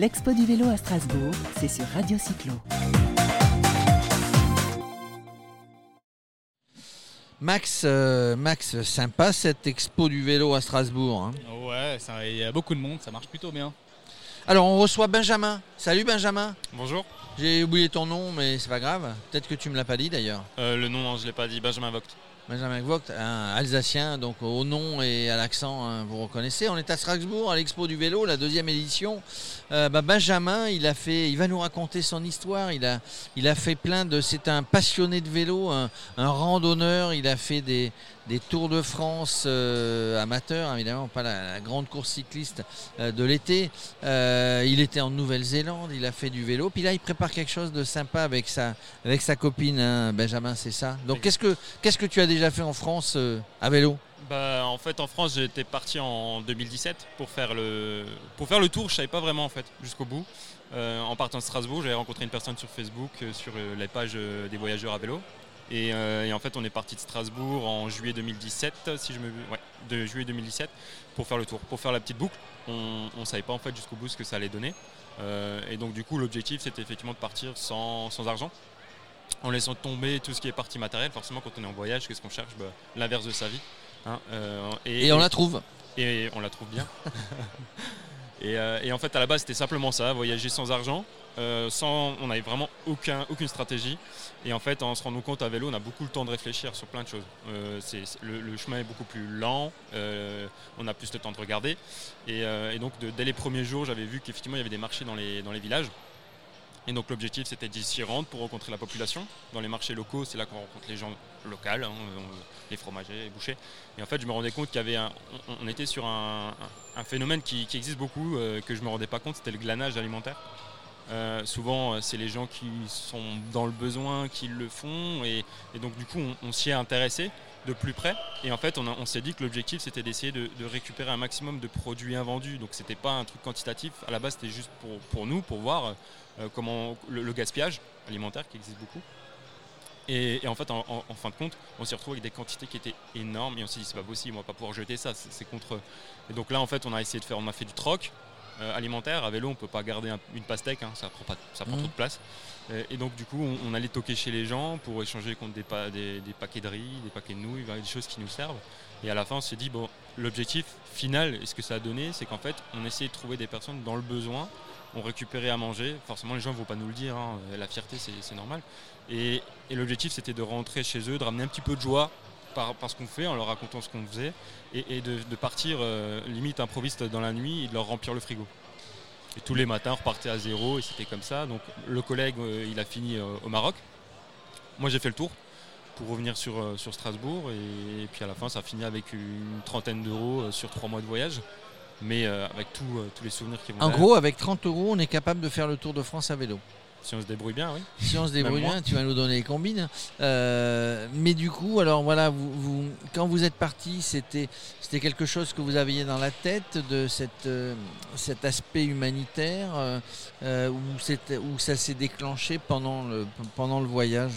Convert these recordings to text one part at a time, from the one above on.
L'Expo du vélo à Strasbourg, c'est sur Radio Cyclo. Max, euh, Max, sympa cette expo du vélo à Strasbourg. hein. Ouais, ça- il y a beaucoup de monde, ça marche plutôt bien. Alors on reçoit Benjamin. Salut Benjamin. Bonjour. J'ai oublié ton nom, mais c'est pas grave. Peut-être que tu me l'as pas dit d'ailleurs. Euh, le nom, hein, je ne l'ai pas dit, Benjamin Vogt. Benjamin Vogt, un Alsacien, donc au nom et à l'accent, hein, vous reconnaissez. On est à Strasbourg, à l'expo du vélo, la deuxième édition. Euh, bah, Benjamin, il a fait, il va nous raconter son histoire. Il a, il a fait plein de, c'est un passionné de vélo, un, un randonneur. Il a fait des, des tours de France euh, amateurs, évidemment, pas la, la grande course cycliste euh, de l'été. Euh, il était en Nouvelle-Zélande, il a fait du vélo. Puis là, il prépare quelque chose de sympa avec sa, avec sa copine, hein, Benjamin, c'est ça? Donc, qu'est-ce que, qu'est-ce que tu as déjà fait en France euh, à vélo Bah, en fait, en France, j'étais parti en 2017 pour faire le, pour faire le tour. Je savais pas vraiment en fait jusqu'au bout. Euh, en partant de Strasbourg, j'avais rencontré une personne sur Facebook euh, sur les pages des voyageurs à vélo. Et, en fait, on est parti de Strasbourg en juillet 2017, si je me, ouais, de juillet 2017, pour faire le tour, pour faire la petite boucle. On, ne savait pas en fait jusqu'au bout ce que ça allait donner. Et donc du coup, l'objectif, c'était effectivement de partir sans, sans argent, en laissant tomber tout ce qui est partie matérielle. Forcément, quand on est en voyage, qu'est-ce qu'on cherche? Bah, L'inverse de sa vie. hein. Euh, Et, on la trouve. et on la trouve bien. et, euh, et en fait, à la base, c'était simplement ça, voyager sans argent. euh, sans, on n'avait vraiment aucun, aucune stratégie. Et en fait, en se rendant compte à vélo, on a beaucoup le temps de réfléchir sur plein de choses. Le, le chemin est beaucoup plus lent, on a plus le temps de regarder. Et, et donc, de- dès les premiers jours, j'avais vu qu'effectivement, il y avait des marchés dans les, dans les villages. Et donc, l'objectif, c'était d'y rendre pour rencontrer la population. Dans les marchés locaux, c'est là qu'on rencontre les gens locaux, hein, les fromagers, les bouchers. Et en fait, je me rendais compte qu'il y avait on, était sur un, phénomène qui, existe beaucoup, euh, que je me rendais pas compte, c'était le glanage alimentaire. Euh, souvent, euh, c'est les gens qui sont dans le besoin qui le font, et, donc du coup, on, s'y est intéressé de plus près. Et en fait, on, s'est dit que l'objectif, c'était d'essayer de, récupérer un maximum de produits invendus. Donc, c'était pas un truc quantitatif. À la base, c'était juste pour, nous, pour voir euh, comment le, gaspillage alimentaire qui existe beaucoup. Et, en fait, en, fin de compte, on s'est retrouvé avec des quantités qui étaient énormes et on s'est dit c'est pas possible, on va pas pouvoir jeter ça, c'est contre. Et donc là, en fait, on a essayé de faire, on a fait du troc euh, alimentaire. À vélo, on peut pas garder un- une pastèque, hein, ça prend pas, ça prend Mhm. trop de place. Euh, Et donc du coup, on, on allait toquer chez les gens pour échanger contre des, pa- des, des paquets de riz, des paquets de nouilles, des choses qui nous servent. Et à la fin, on s'est dit bon, l'objectif final, et ce que ça a donné, c'est qu'en fait, on essayait de trouver des personnes dans le besoin. On récupérait à manger. Forcément, les gens ne vont pas nous le dire. hein, La fierté, c'est c'est normal. Et, et l'objectif, c'était de rentrer chez eux, de ramener un petit peu de joie par, par ce qu'on fait, en leur racontant ce qu'on faisait, et, et de, de partir euh, limite improviste dans la nuit et de leur remplir le frigo. Et tous les matins, on repartait à zéro et c'était comme ça. Donc le collègue, euh, il a fini euh, au Maroc. Moi, j'ai fait le tour pour revenir sur, sur Strasbourg. Et, puis à la fin, ça a fini avec une trentaine d'euros sur trois mois de voyage. Mais avec tout, tous les souvenirs qui vont En gros, avec 30 euros, on est capable de faire le Tour de France à vélo. Si on se débrouille bien, oui. Si on se débrouille bien, tu vas nous donner les combines. Euh, mais du coup, alors voilà, vous, vous- quand vous êtes parti, c'était quelque chose que vous aviez dans la tête de cette, euh, cet aspect humanitaire euh, euh, où, ça s'est déclenché pendant le, pendant le voyage?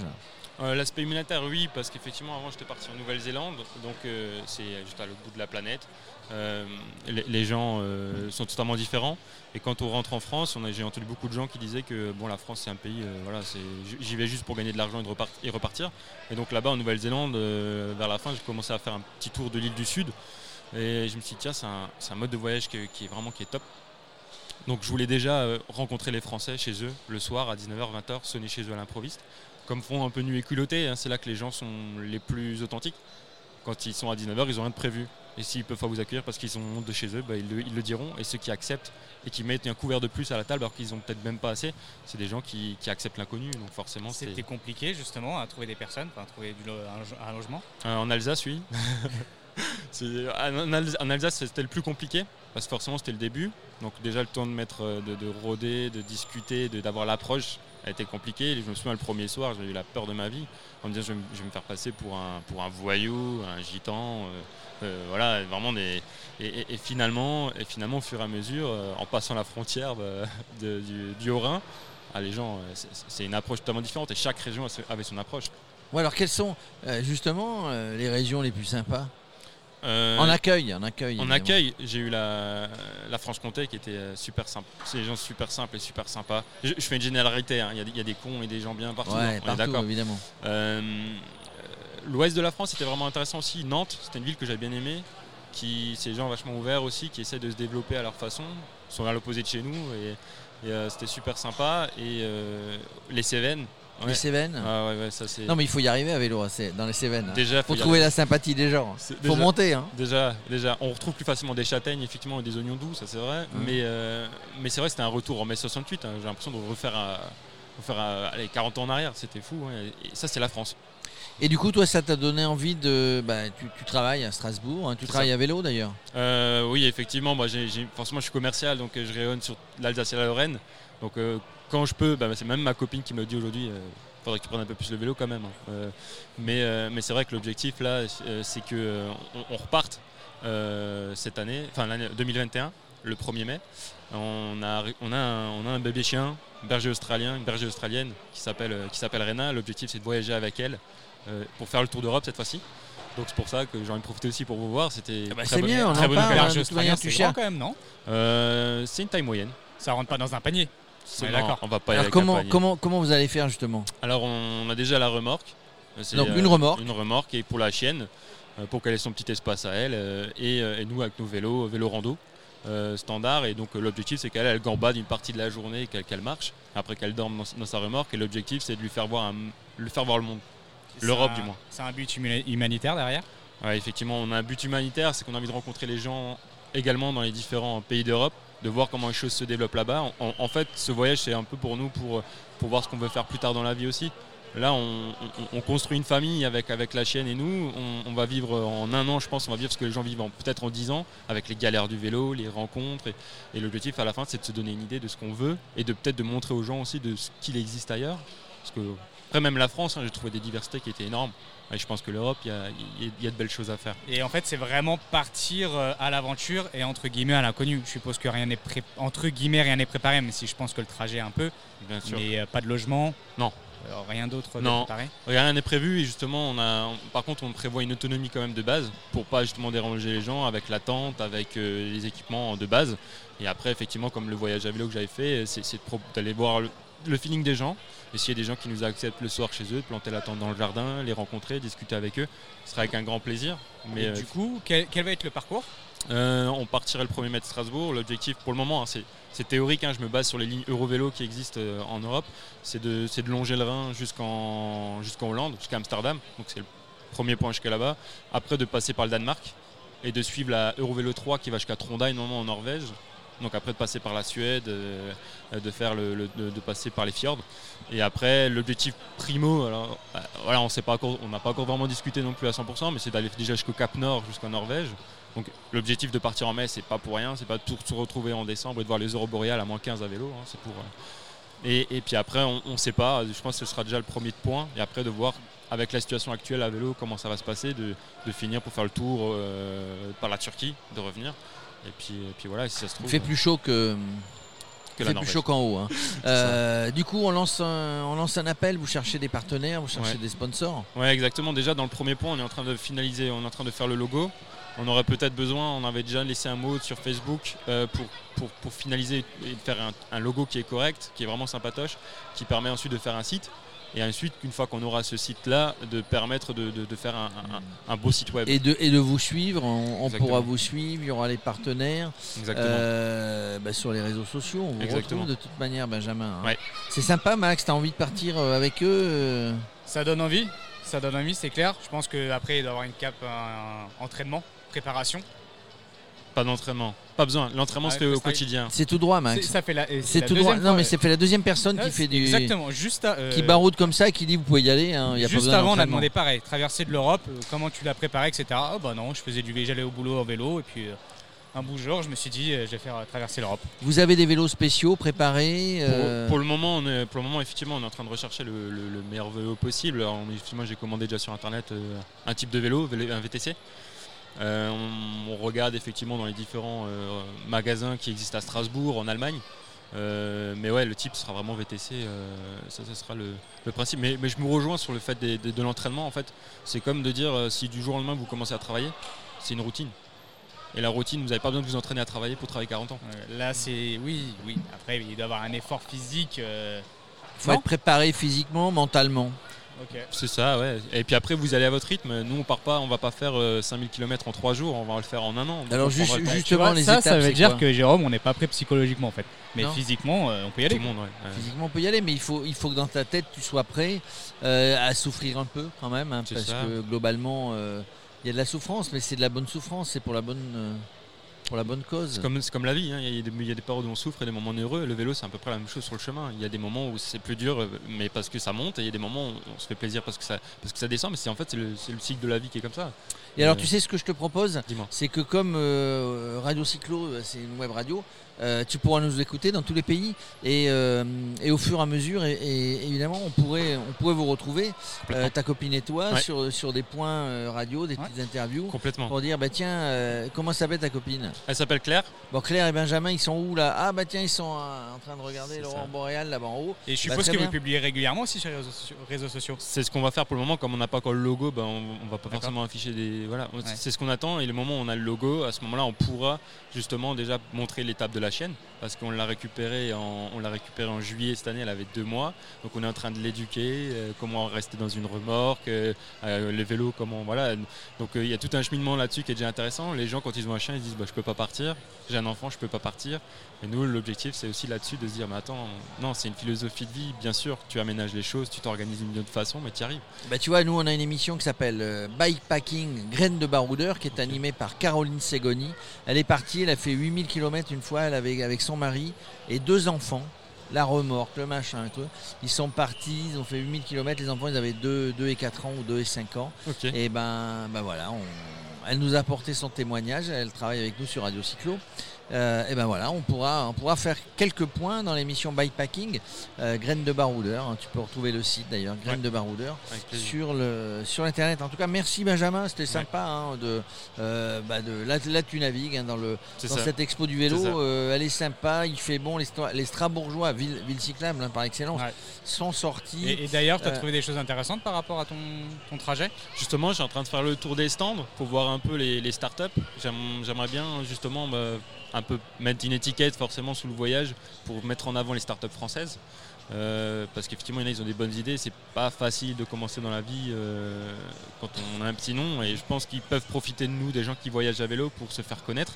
Euh, L'aspect humanitaire, oui, parce qu'effectivement, avant, j'étais parti en Nouvelle-Zélande, donc euh, c'est juste à l'autre bout de la planète. Euh, les, gens sont totalement différents. Et quand on rentre en France, j'ai entendu beaucoup de gens qui disaient que bon, la France, c'est un pays, voilà, j'y vais juste pour gagner de l'argent et, repartir. Et donc là-bas, en Nouvelle-Zélande, vers la fin, j'ai commencé à faire un petit tour de l'île du Sud. Et je me suis dit, tiens, c'est un, mode de voyage qui est vraiment qui est top. Donc je voulais déjà rencontrer les Français chez eux le soir à 19h, 20h, sonner chez eux à l'improviste comme font un peu nu et culotté, hein, c'est là que les gens sont les plus authentiques. Quand ils sont à 19h, ils n'ont rien de prévu. Et s'ils peuvent pas vous accueillir parce qu'ils sont honte de chez eux, bah, ils, le, ils le diront. Et ceux qui acceptent et qui mettent un couvert de plus à la table alors qu'ils ont peut-être même pas assez, c'est des gens qui, qui acceptent l'inconnu. Donc forcément, c'est C'était compliqué justement à trouver des personnes, à trouver du lo- un, lo- un logement. Euh, en Alsace, oui. C'est- en, Alsace, c'était le plus compliqué parce que forcément, c'était le début. Donc déjà le temps de mettre, euh, de, de rôder, de discuter, de- d'avoir l'approche a été compliqué. Je me souviens le premier soir, j'ai eu la peur de ma vie en me disant je vais, me- faire passer pour un, pour un voyou, un gitan. euh, euh, voilà, vraiment des. Et, finalement, et finalement, au fur et à mesure, euh, en passant la frontière du, Haut-Rhin, ah, les gens, c'est- une approche totalement différente et chaque région avait son approche. Bon, alors, quelles sont justement les régions les plus sympas? Euh, En accueil, en accueil. En évidemment. accueil, j'ai eu la, la Franche-Comté qui était euh, super simple. C'est des gens super simples et super sympas. Je, je fais une généralité, hein. il y, a des- il y a des cons et des gens bien partout. hein. Ouais, on est partout, d'accord. évidemment. Euh, L'ouest de la France était vraiment intéressant aussi. Nantes, c'était une ville que j'avais bien aimée. Qui, c'est des gens vachement ouverts aussi, qui essaient de se développer à leur façon. Ils sont à l'opposé de chez nous et, et, euh, c'était super sympa. Et euh, les Cévennes. Les. Cévennes Ah ouais, ouais, ça c'est. Non, mais il faut y arriver à vélo, hein, c'est- dans les Cévennes. hein. déjà, Faut trouver arriver. la sympathie des gens. C'est- Faut déjà- monter, hein. Déjà, déjà, on retrouve plus facilement des châtaignes effectivement et des oignons doux, ça c'est vrai. Mais, euh, mais c'est vrai, que c'était un retour en mai 68. hein. J'ai l'impression de refaire, à, refaire à- allez, 40 ans en arrière. C'était fou. hein. Et ça, c'est la France. Et du coup, toi, ça t'a donné envie de. Bah, tu, tu travailles à Strasbourg, hein, tu travailles à vélo d'ailleurs. Euh, oui, effectivement. Moi, j'ai, j'ai- forcément, je suis commercial, donc euh, je rayonne sur l'Alsace et la Lorraine. Donc, euh, quand je peux, bah, c'est même ma copine qui me dit aujourd'hui. euh, Faudrait que tu prennes un peu plus le vélo quand même. hein. Euh, mais euh, mais c'est vrai que l'objectif là, c'est que euh, on, on reparte euh, cette année, enfin l'année 2021, le 1er mai. On a, on a, un, on a un bébé chien, un berger australien, une berger australienne qui s'appelle qui s'appelle Rena. L'objectif c'est de voyager avec elle euh, pour faire le tour d'Europe cette fois-ci. Donc c'est pour ça que j'ai envie de profiter aussi pour vous voir. C'était Ah bah, très bien, on très en bonne parle, hein, Berger australien, quand même, non? C'est une taille moyenne. Ça rentre pas dans un panier. Non, d'accord. On va pas y aller Alors, comment, comment, comment vous allez faire justement? Alors on a déjà la remorque. C'est, Donc, euh, une remorque. Une remorque et pour la chienne, euh, pour qu'elle ait son petit espace à elle. euh, et, euh, et nous avec nos vélos, vélo rando euh, standard. Et donc euh, l'objectif c'est qu'elle elle gambade une partie de la journée, qu'elle, qu'elle marche, après qu'elle dorme dans, dans sa remorque. Et l'objectif c'est de lui faire voir, un- lui faire voir le monde. L'Europe, un- du moins. C'est un but huma- humanitaire derrière? Ouais, effectivement, on a un but humanitaire, c'est qu'on a envie de rencontrer les gens également dans les différents pays d'Europe, de voir comment les choses se développent là-bas. En, fait, ce voyage, c'est un peu pour nous, pour, pour voir ce qu'on veut faire plus tard dans la vie aussi. Là, on, on- on construit une famille avec, avec la chienne et nous. On, va vivre en un an, je pense, on va vivre ce que les gens vivent en- peut-être en dix ans, avec les galères du vélo, les rencontres. Et, l'objectif à la fin, c'est de se donner une idée de ce qu'on veut et de peut-être de montrer aux gens aussi de ce qu'il existe ailleurs. Après, même la France, hein, j'ai trouvé des diversités qui étaient énormes. Et je pense que l'Europe, il y a, y y de belles choses à faire. Et en fait, c'est vraiment partir euh, à l'aventure et entre guillemets à l'inconnu. Je suppose que rien n'est pré- entre guillemets rien n'est préparé, même si je pense que le trajet est un peu, Bien sûr. mais euh, pas de logement. Non. Rien d'autre Non. préparé. Rien n'est prévu et justement, on a, on- par contre, on prévoit une autonomie quand même de base pour pas justement déranger les gens avec la tente, avec euh, les équipements de base. Et après, effectivement, comme le voyage à vélo que j'avais fait, c'est c'est d'aller voir le, le feeling des gens. Et s'il y a des gens qui nous acceptent le soir chez eux, de planter la tente dans le jardin, les rencontrer, discuter avec eux, ce sera avec un grand plaisir. Mais Et euh, du coup, quel, quel va être le parcours? Euh, on partirait le 1er mai de Strasbourg. L'objectif pour le moment, hein, c'est, c'est théorique, hein, je me base sur les lignes Eurovélo qui existent euh, en Europe, c'est de, c'est de longer le Rhin jusqu'en, jusqu'en Hollande, jusqu'à Amsterdam. Donc c'est le premier point jusqu'à là-bas. Après de passer par le Danemark et de suivre la Eurovélo 3 qui va jusqu'à Trondheim, en Norvège. Donc après de passer par la Suède, euh, de faire le, de, passer par les fjords. Et après l'objectif primo, alors euh, voilà, on sait pas encore, on n'a pas encore vraiment discuté non plus à 100%, mais c'est d'aller déjà jusqu'au Cap Nord, jusqu'en Norvège. Donc l'objectif de partir en mai, c'est pas pour rien, c'est pas de tout se retrouver en décembre et de voir les aurores boréales à moins 15 à vélo. hein, c'est pour. euh, Et, puis après, on ne sait pas. Je pense que ce sera déjà le premier point. Et après de voir avec la situation actuelle à vélo comment ça va se passer, de, finir pour faire le tour par la Turquie, de revenir. Et puis, et puis voilà, si ça se Il trouve. fait plus chaud que, que il la fait plus chaud qu'en haut. hein. Euh, du coup, on lance, un, on lance un appel, vous cherchez des partenaires, vous cherchez Ouais. des sponsors. Ouais, exactement. Déjà, dans le premier point, on est en train de finaliser, on est en train de faire le logo. On aurait peut-être besoin, on avait déjà laissé un mot sur Facebook euh, pour, pour, pour finaliser et faire un, un logo qui est correct, qui est vraiment sympatoche, qui permet ensuite de faire un site. Et ensuite, une fois qu'on aura ce site-là, de permettre de, de- de faire un, un- un beau site web. Et de, et de vous suivre, on, pourra vous suivre, il y aura les partenaires. Exactement. Euh, bah, sur les réseaux sociaux, on vous Exactement. retrouve de toute manière, Benjamin. hein. Ouais. C'est sympa, Max, t'as envie de partir euh, avec eux euh, Ça donne envie. Ça donne envie, c'est clair. Je pense qu'après, il doit y avoir une cap, un entraînement, préparation. Pas d'entraînement. Pas besoin. L'entraînement Ouais, se fait au quotidien. C'est tout droit, Max. Ça fait la, et C'est tout droit. deuxième Non, mais euh, c'est fait la deuxième personne qui fait c'est- du. Exactement. Juste, à- euh, Qui baroude comme ça, qui dit vous pouvez y aller. hein, y a pas Juste avant, on a demandé pareil, traversée de l'Europe, euh, comment tu l'as préparé, etc. Oh bah non, je faisais du j'allais au boulot en vélo et puis euh, un beau jour, je me suis dit, euh, je vais faire euh, traverser l'Europe. Vous avez des vélos spéciaux préparés Pour, euh, pour le moment, on est, pour le moment, effectivement, on est en train de rechercher le, le- le meilleur vélo possible. Alors, effectivement, j'ai commandé déjà sur internet euh, un type de vélo- un VTC. Euh, on, on regarde effectivement dans les différents euh, magasins qui existent à Strasbourg, en Allemagne. Euh, mais ouais, le type sera vraiment VTC, euh, ça, ça sera le, le principe. Mais, mais je me rejoins sur le fait des- des- de, l'entraînement. En fait, c'est comme de dire euh, si du jour au lendemain vous commencez à travailler, c'est une routine. Et la routine, vous n'avez pas besoin de vous entraîner à travailler pour travailler 40 ans. Euh, Là, c'est. Oui, oui. Après, il doit y avoir un effort physique. euh, faut non être préparé physiquement, mentalement. C'est ça, ouais. Et puis après, vous allez à votre rythme. Nous, on part pas, on va pas faire euh, 5000 km en 3 jours, on va le faire en un an. Donc, Alors, juste- vois, Justement, les ça, étapes, ça veut dire que Jérôme, on n'est pas prêt psychologiquement en fait. Mais Non. physiquement, euh, on peut y aller. Tout le monde, ouais. ouais. Physiquement, on peut y aller, mais il faut, il faut que dans ta tête, tu sois prêt euh, à souffrir un peu quand même, hein, parce ça. que globalement, euh, il y a de la souffrance, mais c'est de la bonne souffrance, c'est pour la bonne, euh, pour la bonne cause. C'est comme, la vie, hein. il, y a des, il y a des périodes où on souffre et des moments heureux. Le vélo, c'est à peu près la même chose sur le chemin. Il y a des moments où c'est plus dur, mais parce que ça monte, et il y a des moments où on se fait plaisir parce que ça, parce que ça descend, mais c'est en fait c'est le, c'est le cycle de la vie qui est comme ça. Et alors, Euh, tu sais ce que je te propose? Dis-moi. C'est que comme euh, Radio Cyclo, euh, c'est une web radio, euh, tu pourras nous écouter dans tous les pays et, euh, et au fur et à mesure, et, et évidemment, on pourrait, on pourrait vous retrouver, euh, ta copine et toi, Ouais. sur, sur des points euh, radio, des Ouais. petites interviews, Complètement. pour dire, bah tiens, euh, comment s'appelle ta copine? Elle s'appelle Claire. Bon, Claire et Benjamin, ils sont où là? Ah bah tiens, ils sont euh, en train de regarder l'aurore ça. boréale là-bas en haut. Et je Bah, suppose que bien. vous publiez régulièrement aussi sur les réseaux sociaux. C'est ce qu'on va faire pour le moment. Comme on n'a pas encore le logo, ben, on, on va pas forcément afficher des. Voilà, Ouais. c'est ce qu'on attend. Et le moment où on a le logo, à ce moment-là, on pourra justement déjà montrer l'étape de la chaîne, parce qu'on l'a récupérée en, on l'a récupérée en juillet cette année. Elle avait deux mois, donc on est en train de l'éduquer. euh, comment rester dans une remorque, euh, euh, les vélos, comment voilà. Donc il y a tout un cheminement là-dessus qui est déjà intéressant. Les gens quand ils ont un chien, ils se disent bah, je peux pas partir. J'ai un enfant, je peux pas partir. Et nous, l'objectif, c'est aussi là-dessus de se dire mais attends, non, c'est une philosophie de vie. Bien sûr, tu aménages les choses, tu t'organises d'une autre façon, mais tu y arrives. Bah tu vois, nous on a une émission qui s'appelle Bikepacking Graines de baroudeur qui est animée par Caroline Segoni. Elle est partie, elle a fait 8000 km une fois, avec son mari et deux enfants. La remorque, le machin, et tout. Ils sont partis, ils ont fait 8000 km. Les enfants, ils avaient 2, 2 et 4 ans ou 2 et 5 ans. Et ben, ben voilà, on- elle nous a apporté son témoignage, elle travaille avec nous sur Radio Cyclo. Euh, et ben voilà, on pourra, on pourra faire quelques points dans l'émission Bikepacking, euh, Graines de baroudeur. hein. tu peux retrouver le site d'ailleurs, Graines Ouais. de baroudeur, sur, le, sur Internet. En tout cas, merci Benjamin, c'était sympa. hein, de, euh, bah, de, là, là, tu navigues hein, dans, le, dans ça. cette expo du vélo. Euh, elle est sympa, il fait bon. Les, les Strasbourgeois, ville, ville cyclable hein, par excellence, Ouais. sont sortis. Et, et d'ailleurs, tu as Euh, trouvé des choses intéressantes par rapport à ton, ton trajet? Justement, je suis en train de faire le tour des stands pour voir un peu les, les startups. J'aime- J'aimerais bien justement bah, un peu mettre une étiquette forcément sous le voyage pour mettre en avant les startups françaises. Euh, parce qu'effectivement, ils ont des bonnes idées. C'est pas facile de commencer dans la vie euh, quand on a un petit nom. Et je pense qu'ils peuvent profiter de nous, des gens qui voyagent à vélo, pour se faire connaître.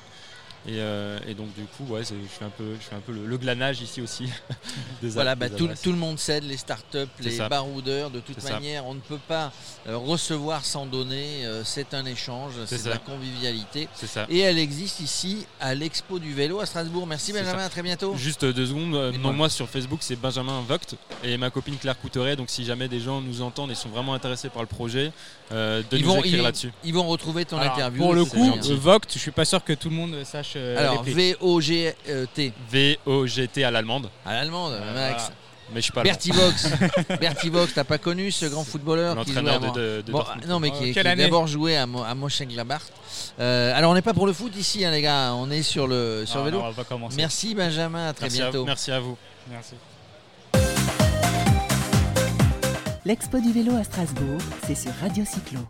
Et, euh, et donc, du coup, ouais, c'est- je fais un peu, je fais un peu le, le glanage ici aussi. des Voilà, ad- bah, des tout, tout le monde cède, les startups, les ça. baroudeurs, de toute C'est ça. manière, on ne peut pas euh, recevoir sans donner, euh, c'est un échange, c'est de la convivialité. C'est ça. Et elle existe ici à l'Expo du vélo à Strasbourg. Merci Benjamin, à très bientôt. Juste deux secondes. moi sur Facebook c'est Benjamin Vogt et ma copine Claire Couteret. Donc si jamais des gens nous entendent et sont vraiment intéressés par le projet, euh, de Ils nous vont- écrire ils- là-dessus. Ils vont retrouver ton Alors, interview. Pour le coup, Vogt, je suis pas sûr que tout le monde sache. Euh, Alors. V-O-G-T, V-O-G-T à l'allemande. à l'allemande, Euh, Max. voilà. Mais je suis pas. Bertie Box. Bertie Box, t'as pas connu ce grand footballeur qui de, de, de Bon, non, mais qui, qui quelle a d'abord joué à, Mo- à Mönchengladbach. Euh, alors, on n'est pas pour le foot ici, hein, les gars. On est sur le sur Ah, vélo. non, on va commencer. Merci Benjamin, à très merci, à, bientôt. merci à vous. Merci. L'expo du vélo à Strasbourg, c'est sur Radio Cyclo.